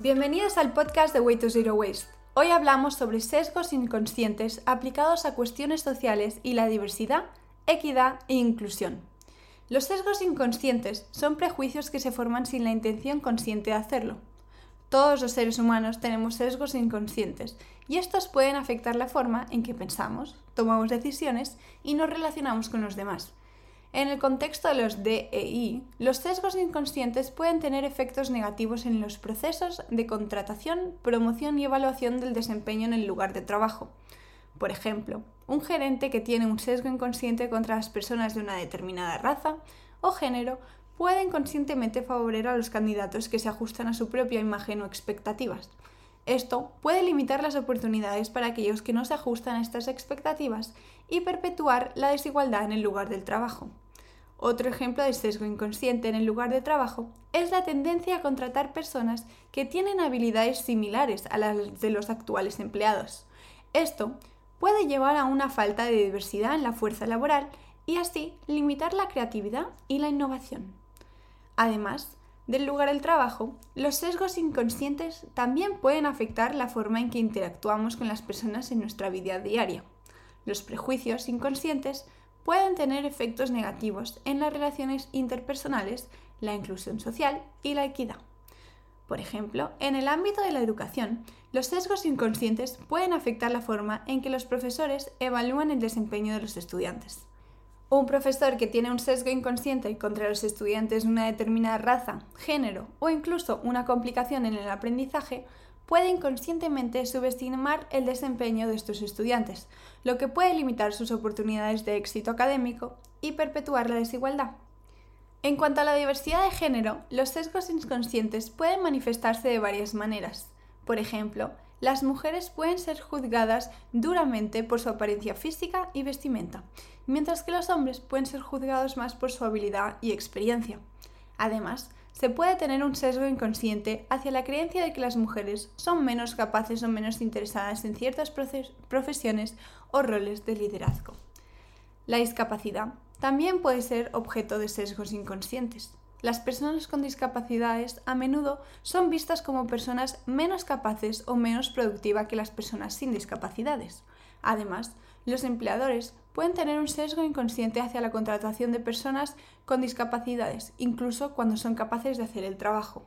Bienvenidos al podcast de Way to Zero Waste. Hoy hablamos sobre sesgos inconscientes aplicados a cuestiones sociales y la diversidad, equidad e inclusión. Los sesgos inconscientes son prejuicios que se forman sin la intención consciente de hacerlo. Todos los seres humanos tenemos sesgos inconscientes y estos pueden afectar la forma en que pensamos, tomamos decisiones y nos relacionamos con los demás. En el contexto de los DEI, los sesgos inconscientes pueden tener efectos negativos en los procesos de contratación, promoción y evaluación del desempeño en el lugar de trabajo. Por ejemplo, un gerente que tiene un sesgo inconsciente contra las personas de una determinada raza o género puede inconscientemente favorecer a los candidatos que se ajustan a su propia imagen o expectativas. Esto puede limitar las oportunidades para aquellos que no se ajustan a estas expectativas y perpetuar la desigualdad en el lugar del trabajo. Otro ejemplo de sesgo inconsciente en el lugar de trabajo es la tendencia a contratar personas que tienen habilidades similares a las de los actuales empleados. Esto puede llevar a una falta de diversidad en la fuerza laboral y así limitar la creatividad y la innovación. Además, del lugar del trabajo, los sesgos inconscientes también pueden afectar la forma en que interactuamos con las personas en nuestra vida diaria. Los prejuicios inconscientes pueden tener efectos negativos en las relaciones interpersonales, la inclusión social y la equidad. Por ejemplo, en el ámbito de la educación, los sesgos inconscientes pueden afectar la forma en que los profesores evalúan el desempeño de los estudiantes. Un profesor que tiene un sesgo inconsciente contra los estudiantes de una determinada raza, género o incluso una complicación en el aprendizaje puede inconscientemente subestimar el desempeño de estos estudiantes, lo que puede limitar sus oportunidades de éxito académico y perpetuar la desigualdad. En cuanto a la diversidad de género, los sesgos inconscientes pueden manifestarse de varias maneras. Por ejemplo, las mujeres pueden ser juzgadas duramente por su apariencia física y vestimenta, mientras que los hombres pueden ser juzgados más por su habilidad y experiencia. Además, se puede tener un sesgo inconsciente hacia la creencia de que las mujeres son menos capaces o menos interesadas en ciertas profesiones o roles de liderazgo. La discapacidad también puede ser objeto de sesgos inconscientes. Las personas con discapacidades a menudo son vistas como personas menos capaces o menos productivas que las personas sin discapacidades. Además, los empleadores pueden tener un sesgo inconsciente hacia la contratación de personas con discapacidades, incluso cuando son capaces de hacer el trabajo.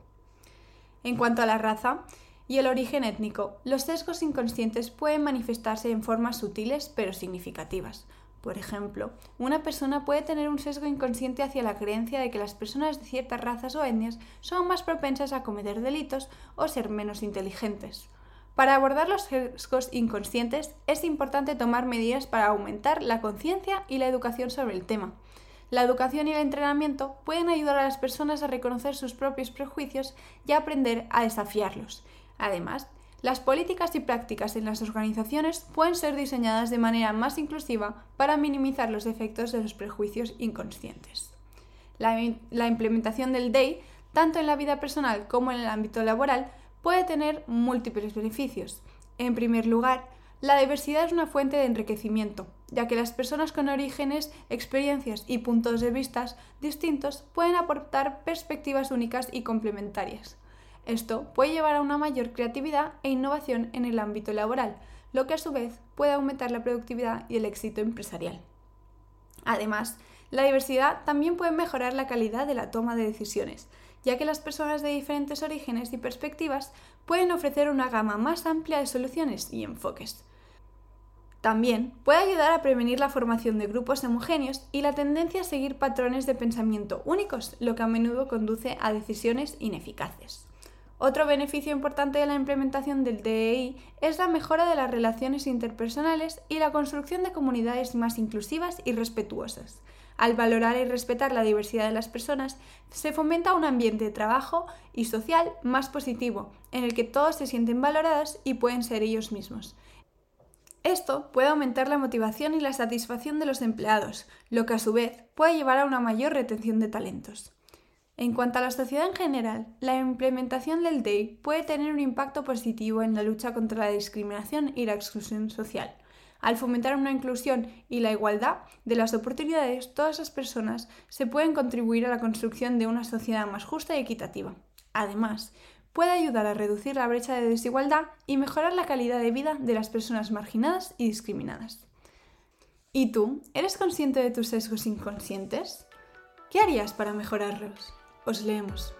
En cuanto a la raza y el origen étnico, los sesgos inconscientes pueden manifestarse en formas sutiles pero significativas. Por ejemplo, una persona puede tener un sesgo inconsciente hacia la creencia de que las personas de ciertas razas o etnias son más propensas a cometer delitos o ser menos inteligentes. Para abordar los sesgos inconscientes es importante tomar medidas para aumentar la conciencia y la educación sobre el tema. La educación y el entrenamiento pueden ayudar a las personas a reconocer sus propios prejuicios y a aprender a desafiarlos. Además, las políticas y prácticas en las organizaciones pueden ser diseñadas de manera más inclusiva para minimizar los efectos de los prejuicios inconscientes. La, implementación del DEI, tanto en la vida personal como en el ámbito laboral, puede tener múltiples beneficios. En primer lugar, la diversidad es una fuente de enriquecimiento, ya que las personas con orígenes, experiencias y puntos de vista distintos pueden aportar perspectivas únicas y complementarias. Esto puede llevar a una mayor creatividad e innovación en el ámbito laboral, lo que a su vez puede aumentar la productividad y el éxito empresarial. Además, la diversidad también puede mejorar la calidad de la toma de decisiones, ya que las personas de diferentes orígenes y perspectivas pueden ofrecer una gama más amplia de soluciones y enfoques. También puede ayudar a prevenir la formación de grupos homogéneos y la tendencia a seguir patrones de pensamiento únicos, lo que a menudo conduce a decisiones ineficaces. Otro beneficio importante de la implementación del DEI es la mejora de las relaciones interpersonales y la construcción de comunidades más inclusivas y respetuosas. Al valorar y respetar la diversidad de las personas, se fomenta un ambiente de trabajo y social más positivo, en el que todos se sienten valorados y pueden ser ellos mismos. Esto puede aumentar la motivación y la satisfacción de los empleados, lo que a su vez puede llevar a una mayor retención de talentos. En cuanto a la sociedad en general, la implementación del DEI puede tener un impacto positivo en la lucha contra la discriminación y la exclusión social. Al fomentar una inclusión y la igualdad de las oportunidades, todas las personas se pueden contribuir a la construcción de una sociedad más justa y equitativa. Además, puede ayudar a reducir la brecha de desigualdad y mejorar la calidad de vida de las personas marginadas y discriminadas. ¿Y tú? ¿Eres consciente de tus sesgos inconscientes? ¿Qué harías para mejorarlos? Os leemos.